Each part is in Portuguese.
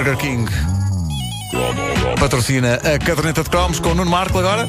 Burger King. Patrocina a caderneta de cromos com o Nuno Marco agora.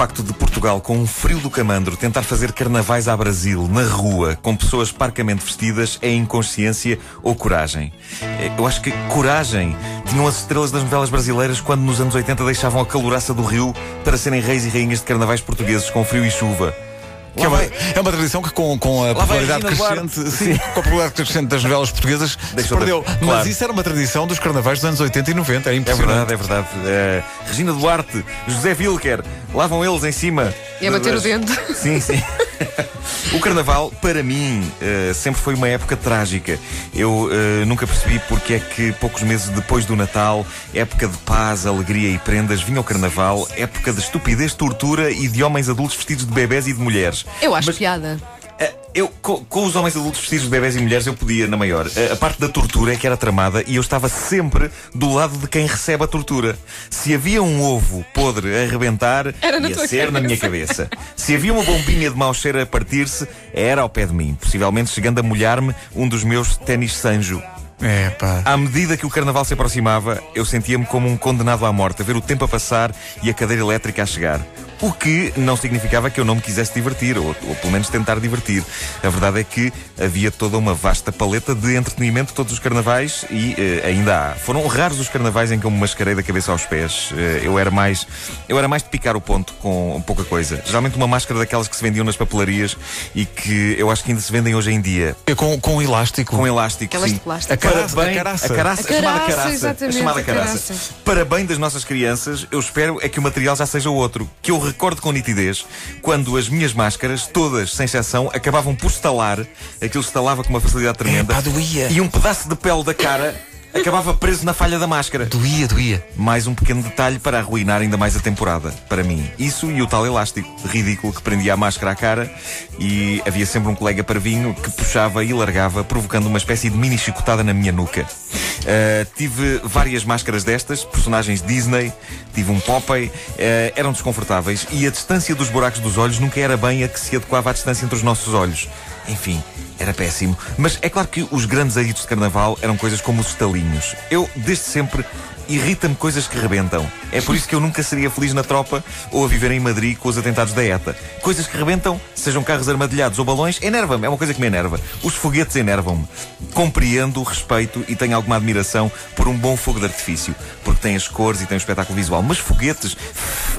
Facto de Portugal, com um frio do camandro, tentar fazer carnavais à Brasil, na rua, com pessoas parcamente vestidas, é inconsciência ou coragem. Eh, Eu acho que coragem tinham as estrelas das novelas brasileiras quando nos anos 80 deixavam a caloraça do rio para serem reis e rainhas de carnavais portugueses com frio e chuva. Que é, uma, é uma tradição que com, com a popularidade crescente, sim, com a popularidade crescente das novelas portuguesas, se Deixou de- perdeu. Mas claro. isso era uma tradição dos carnavais dos anos 80 e 90, é É impressionante. verdade, é verdade. Eh, Regina Duarte, José Wilker, lá vão eles em cima. E a bater o dente. Sim, sim. O carnaval, para mim, eh, sempre foi uma época trágica. Eu eh, nunca percebi porque é que poucos meses depois do Natal, época de paz, alegria e prendas, vinha o carnaval, época de estupidez, tortura e de homens adultos vestidos de bebés e de mulheres. Eu acho Mas- piada. Uh, Eu, co- com, os homens adultos vestidos de bebés e mulheres, eu podia, na maior. Uh, A parte da tortura é que era tramada e eu estava sempre do lado de quem recebe a tortura. Se havia um ovo podre a arrebentar, Era ia ser na minha cabeça. Se havia uma bombinha de mau cheiro a partir-se, era ao pé de mim. Possivelmente chegando a molhar-me um dos meus ténis Sanjo. É, pá. À medida que o carnaval se aproximava, eu sentia-me como um condenado à morte, a ver o tempo a passar e a cadeira elétrica a chegar. O que não significava que eu não me quisesse divertir, ou, ou pelo menos tentar divertir. A verdade é que havia toda uma vasta paleta de entretenimento todos os carnavais e eh, ainda há. Foram raros os carnavais em que eu me mascarei da cabeça aos pés. Eh, eu era mais eu era mais de picar o ponto com pouca coisa. Geralmente uma máscara daquelas que se vendiam nas papelarias e que eu acho que ainda se vendem hoje em dia. É Com, com elástico. Com elástico, Aquelas sim. de plástico. A caraça, Parabéns- a caraça. A caraça, A a chamada caraça, a chamada a caraça. caraça. Para bem das nossas crianças, eu espero é que o material já seja outro. Que eu recordo com nitidez quando as minhas máscaras, todas, sem exceção, acabavam por estalar. Aquilo estalava com uma facilidade tremenda. Epá, doía. E um pedaço de pele da cara acabava preso na falha da máscara. Doía, doía. Mais um pequeno detalhe para arruinar ainda mais a temporada, para mim. Isso e o tal elástico ridículo que prendia a máscara à cara e havia sempre um colega parvinho que puxava e largava, provocando uma espécie de mini chicotada na minha nuca. Uh, tive várias máscaras destas, personagens Disney, tive um Popeye, uh, eram desconfortáveis e a distância dos buracos dos olhos nunca era bem a que se adequava à distância entre os nossos olhos. Enfim, era péssimo. Mas é claro que os grandes êxitos de carnaval eram coisas como os estalinhos. Eu, desde sempre, irrita-me coisas que rebentam. É por isso que eu nunca seria feliz na tropa ou a viver em Madrid com os atentados da ETA. Coisas que rebentam, sejam carros armadilhados ou balões, enerva-me. É uma coisa que me enerva. Os foguetes enervam-me. Compreendo, respeito e tenho alguma admiração por um bom fogo de artifício. Porque tem as cores e tem o espetáculo visual. Mas foguetes,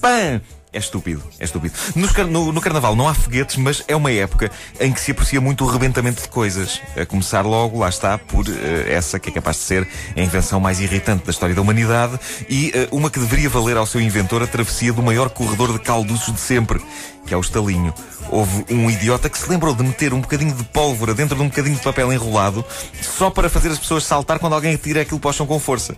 pã! É estúpido, é estúpido. Car- no, no carnaval não há foguetes, mas é uma época em que se aprecia muito o rebentamento de coisas. A começar logo, lá está, por eh, essa que é capaz de ser a invenção mais irritante da história da humanidade e eh, uma que deveria valer ao seu inventor a travessia do maior corredor de calduços de sempre, que é o estalinho. Houve um idiota que se lembrou de meter um bocadinho de pólvora dentro de um bocadinho de papel enrolado só para fazer as pessoas saltar quando alguém atira aquilo para o chão com força.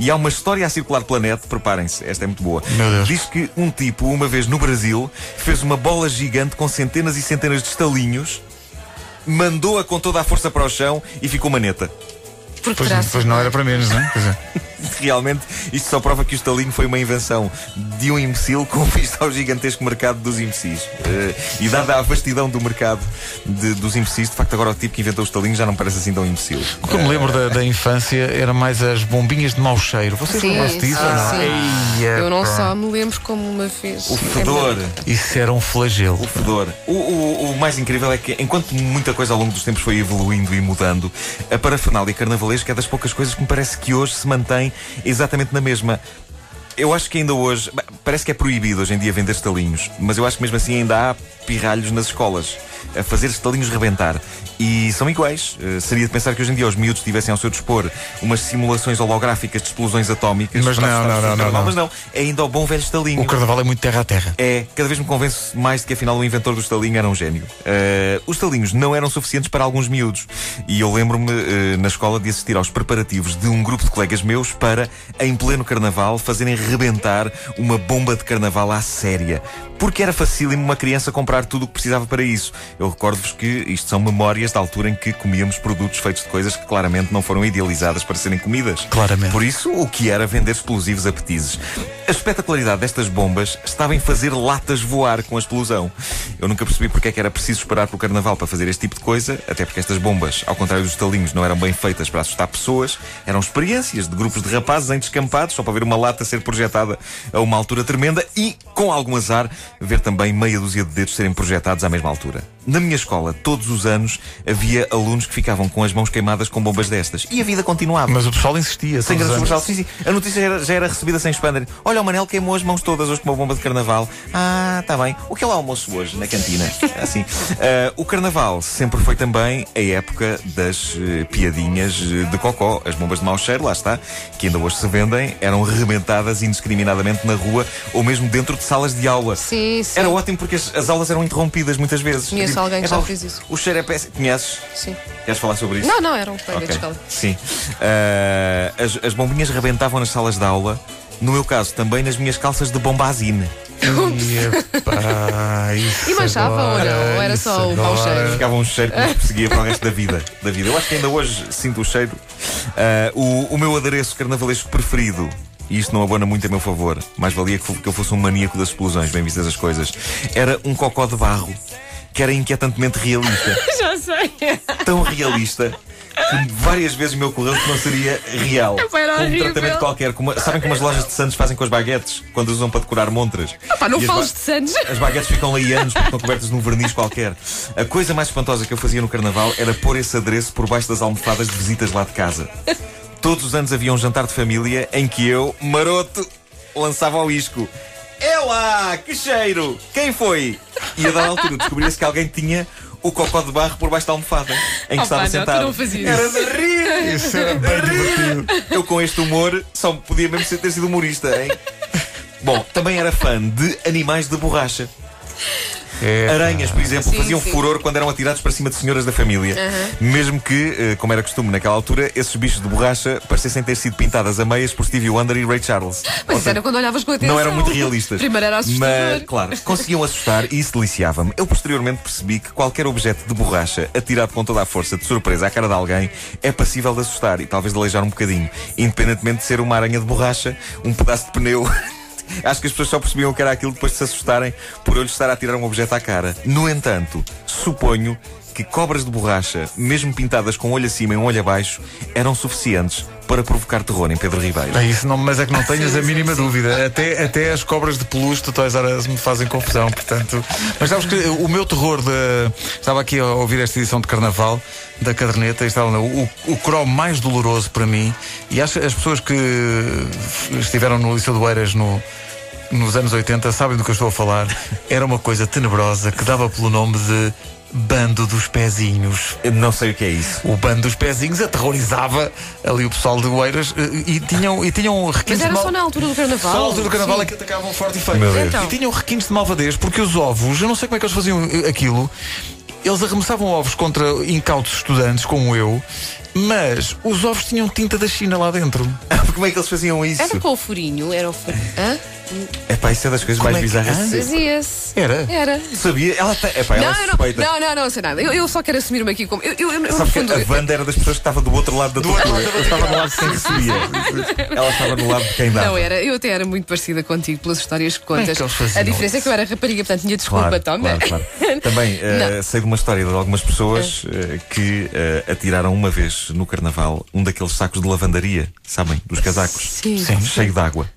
E há uma história a circular pela net, preparem-se, esta é muito boa. Diz que um tipo, uma vez no Brasil, fez uma bola gigante com centenas e centenas de estalinhos, mandou-a com toda a força para o chão e ficou maneta. Pois, pois não era para menos, não é? Quer dizer, Realmente, isto só prova que o estalinho foi uma invenção de um imbecil com vista ao gigantesco mercado dos imbecis. Eh, e dada a vastidão do mercado de- dos imbecis, de facto, agora o tipo que inventou o estalinho já não parece assim tão imbecil. O que eu me lembro da, da infância era mais as bombinhas de mau cheiro. Vocês lembram-se disso ou não? sim. Eia, Eu não pá. só me lembro como uma vez. O fedor. Isso era um flagelo. O fedor. O, o- o mais incrível é que, enquanto muita coisa ao longo dos tempos foi evoluindo e mudando, a parafernália carnavalesca é das poucas coisas que me parece que hoje se mantém exatamente na mesma. Eu acho que ainda hoje, parece que é proibido hoje em dia vender estalinhos, mas eu acho que mesmo assim ainda há pirralhos nas escolas a fazer estalinhos rebentar. E são iguais. Uh, seria de pensar que hoje em dia os miúdos tivessem ao seu dispor umas simulações holográficas de explosões atómicas. Mas não, não, não, não, não. Mas não, é ainda o bom velho estalinho. O carnaval é muito terra a terra. É, cada vez me convence mais de que afinal o inventor do estalinho era um gênio. Uh, os estalinhos não eram suficientes para alguns miúdos. E eu lembro-me uh, na escola de assistir aos preparativos de um grupo de colegas meus para, em pleno carnaval, fazerem rebentar uma bomba de carnaval à séria. Porque era facílimo uma criança comprar tudo o que precisava para isso. Eu recordo-vos que isto são memórias da altura em que comíamos produtos feitos de coisas que claramente não foram idealizadas para serem comidas. Claramente. Por isso, o que era vender explosivos apetizes. A espetacularidade destas bombas estava em fazer latas voar com a explosão. Eu nunca percebi porque é que era preciso esperar pelo carnaval para fazer este tipo de coisa, até porque estas bombas, ao contrário dos talinhos, não eram bem feitas para assustar pessoas, eram experiências de grupos de rapazes em descampados, só para ver uma lata ser projetada a uma altura tremenda e, com algum azar, ver também meia dúzia de dedos serem projetados à mesma altura. Na minha escola, todos os anos, havia alunos que ficavam com as mãos queimadas com bombas destas. E a vida continuava. Mas o pessoal insistia. Sem grande sobressalto. Sim, sim. A notícia já era, já era recebida sem expander. Olha, o Manel queimou as mãos todas hoje com uma bomba de carnaval. Ah, tá bem. O que é lá almoço hoje, na cantina? Assim. Ah, o carnaval sempre foi também a época das eh, piadinhas eh, de cocó. As bombas de mau cheiro, lá está, que ainda hoje se vendem, eram rebentadas indiscriminadamente na rua ou mesmo dentro de salas de aula. Sim, sim. Era ótimo porque as, as aulas eram interrompidas muitas vezes. Conheço alguém que é já pá, fez isso. O cheiro é péssimo. Conheces? Sim. Queres falar sobre isso? Não, não, era um colega Ok, de escola. Sim. Ah, as, as bombinhas rebentavam nas salas de aula. No meu caso, também nas minhas calças de bombazine. E, epá, E manchava ou agora, não? Ou era só o mau cheiro? Ficava um cheiro que nos perseguia para o resto da vida, da vida. Eu acho que ainda hoje sinto o cheiro. Ah, o, o meu adereço carnavalesco preferido. E isto não abona muito a meu favor. Mais valia que eu fosse um maníaco das explosões, bem vistas as coisas. Era um cocó de barro, que era inquietantemente realista. Já sei. tão realista que várias vezes me ocorreu que não seria real. Era Com um tratamento qualquer. Sabem como as lojas de Santos fazem com as baguetes? Quando usam para decorar montras? Pá, não fales de Santos. As baguetes ficam lá anos porque estão cobertas num verniz qualquer. A coisa mais espantosa que eu fazia no carnaval era pôr esse adereço por baixo das almofadas de visitas lá de casa. Todos os anos havia um jantar de família em que eu, maroto, lançava ao isco. É lá, que cheiro! Quem foi? E a dada altura descobria-se que alguém tinha o cocó de barro por baixo da almofada em que Opa, estava não, sentado. não Era isso. de rir! Isso era bem divertido. Eu com este humor só podia mesmo ser- ter sido humorista, hein? Bom, também era fã de animais de borracha. É, Aranhas, por exemplo, Sim, faziam sim. furor quando eram atirados para cima de senhoras da família. Mesmo que, eh, como era costume naquela altura, esses bichos de borracha parecessem ter sido pintadas a meias por Stevie Wonder e Ray Charles. Mas isso seja, era quando olhavas com atenção. não eram muito realistas. Primeiro era assustador. Mas, claro, conseguiam assustar e isso deliciava-me. Eu posteriormente percebi que qualquer objeto de borracha atirado com toda a força, de surpresa, à cara de alguém, é passível de assustar e talvez de aleijar um bocadinho. Independentemente de ser uma aranha de borracha, um pedaço de pneu. Acho que as pessoas só percebiam que era aquilo depois de se assustarem por eu lhes estar a tirar um objeto à cara. No entanto, suponho que cobras de borracha, mesmo pintadas com um olho acima e um olho abaixo, eram suficientes para provocar terror em Pedro Ribeiro. É isso, não, mas é que não tenhas a mínima dúvida. Até, até as cobras de peluche do Toys R Us me fazem confusão, portanto. Mas sabes que o meu terror de. Estava aqui a ouvir esta edição de carnaval da caderneta e estava o, o cromo mais doloroso para mim. E acho que as pessoas que estiveram no Liceu do Eiras no. Nos anos 80, sabem do que eu estou a falar. Era uma coisa tenebrosa que dava pelo nome de Bando dos Pezinhos. Eu não sei o que é isso. O bando dos pezinhos aterrorizava ali o pessoal de Oeiras eh, e tinham, e tinham requintes Mas era de mal... só na altura do carnaval. Só na altura do carnaval Sim. é que atacavam forte e feio. Então. E tinham requintes de malvadez porque os ovos, eu não sei como é que eles faziam eh, aquilo, eles arremessavam ovos contra incautos estudantes como eu, mas os ovos tinham tinta da China lá dentro. Como é que eles faziam isso? Era com o furinho, era o furinho. Hã? Epá, isso é das coisas Como mais é que- bizarras de ser. Fazia-se. Era? Era. Sabia? Ela tem. Epá, ela é Não, não, suspeita. não, não, não, sei nada. Eu, eu só quero assumir-me aqui como. Eu, eu, eu, no Sabe que fundo, a Wanda era das pessoas que estava do outro lado da Do outro tortura. lado da Eu estava no lado de quem recebia. Ela estava no lado de quem dava. Não era, eu até era muito parecida contigo pelas histórias que contas. que eles faziam a diferença é que eu era rapariga, portanto tinha desculpa, Claro, toma. claro, claro. Também eh, sei de uma história de algumas pessoas eh, que eh, atiraram uma vez no carnaval um daqueles sacos de lavandaria, sabem? Dos casacos. Sim. Cheio de água.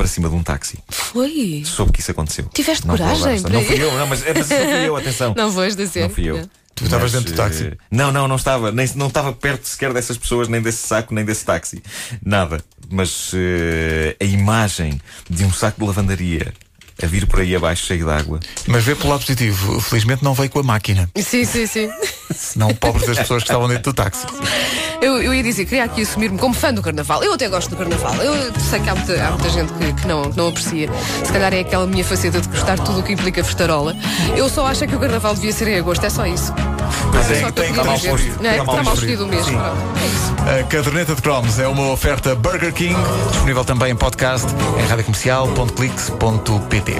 Para cima de um táxi. Foi. Soube que isso aconteceu. Tiveste Não vou coragem Não fui eu, não, mas, é, mas não fui eu, atenção. Não vais dizer. Não fui eu. Tu estavas dentro do táxi? eh, não, não, não estava. Nem, não estava perto sequer dessas pessoas, nem desse saco, nem desse táxi. Nada. Mas eh, a imagem de um saco de lavandaria a vir por aí abaixo cheio de água. Mas vê pelo lado positivo, felizmente não veio com a máquina. Sim, sim, sim. Senão, pobres das pessoas que estavam dentro do táxi. Eu, eu ia dizer, queria aqui assumir-me como fã do carnaval. Eu até gosto do carnaval. Eu sei que há muita, há muita gente que, que não, que não aprecia. Se calhar é aquela minha faceta de gostar de tudo o que implica festarola. Eu só acho é que o carnaval devia ser em agosto, é só isso. Pois É só que mal é? Está mal Está mal escolhido. escolhido o mês. Sim. Pronto, é isso. A caderneta de cromos é uma oferta Burger King, disponível também em podcast em radiocomercial.clix.pt.